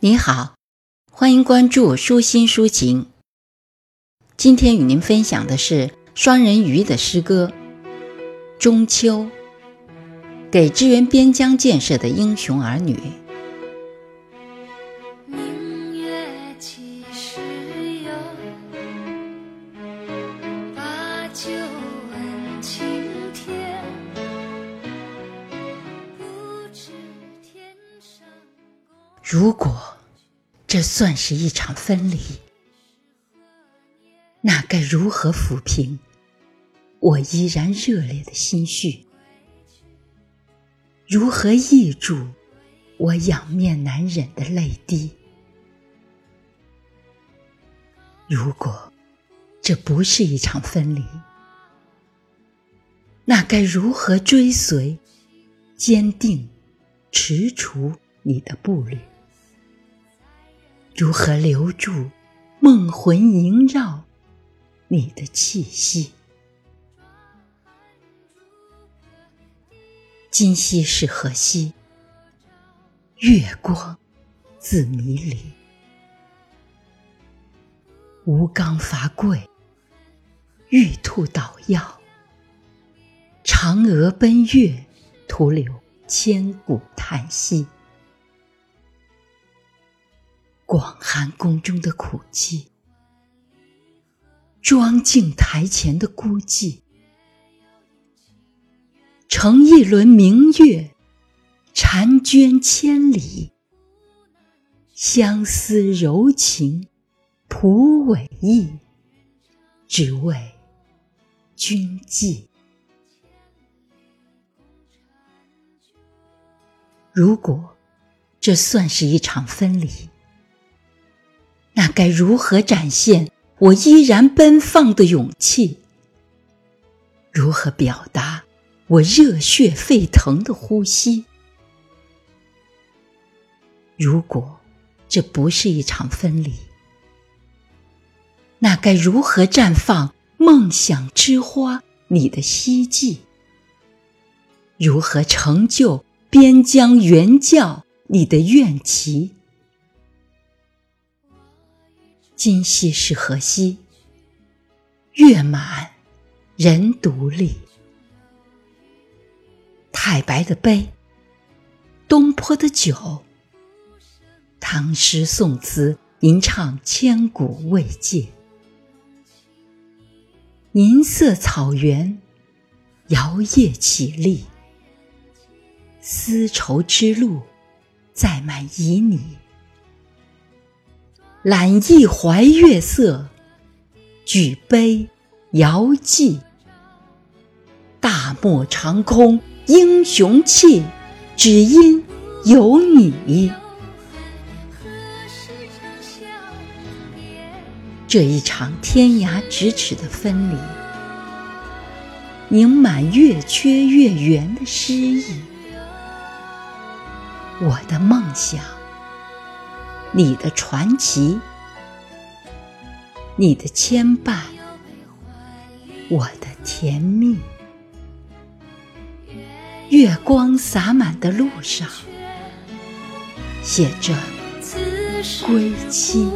你好，欢迎关注舒心抒情。今天与您分享的是双人鱼的诗歌《中秋》，给支援边疆建设的英雄儿女。如果这算是一场分离，那该如何抚平我依然热烈的心绪？如何抑住我仰面难忍的泪滴？如果这不是一场分离，那该如何追随、坚定、踟蹰你的步履？如何留住梦魂萦绕你的气息？今夕是何夕？月光自迷离。吴刚伐桂，玉兔捣药，嫦娥奔月，徒留千古叹息。广寒宫中的苦寂，庄敬台前的孤寂，乘一轮明月，婵娟千里，相思柔情，谱伟意，只为君寄。如果这算是一场分离，那该如何展现我依然奔放的勇气？如何表达我热血沸腾的呼吸？如果这不是一场分离，那该如何绽放梦想之花你的希冀？如何成就边疆援教你的愿旗？今夕是何夕？月满人独立。太白的碑，东坡的酒，唐诗宋词吟唱千古未届。银色草原，摇曳起立。丝绸之路，载满旖旎。揽一怀月色，举杯遥寄。大漠长空英雄气，只因有你。这一场天涯咫尺的分离，凝满月缺月圆的诗意。我的梦想。你的传奇，你的牵绊，我的甜蜜。月光洒满的路上，写着归期。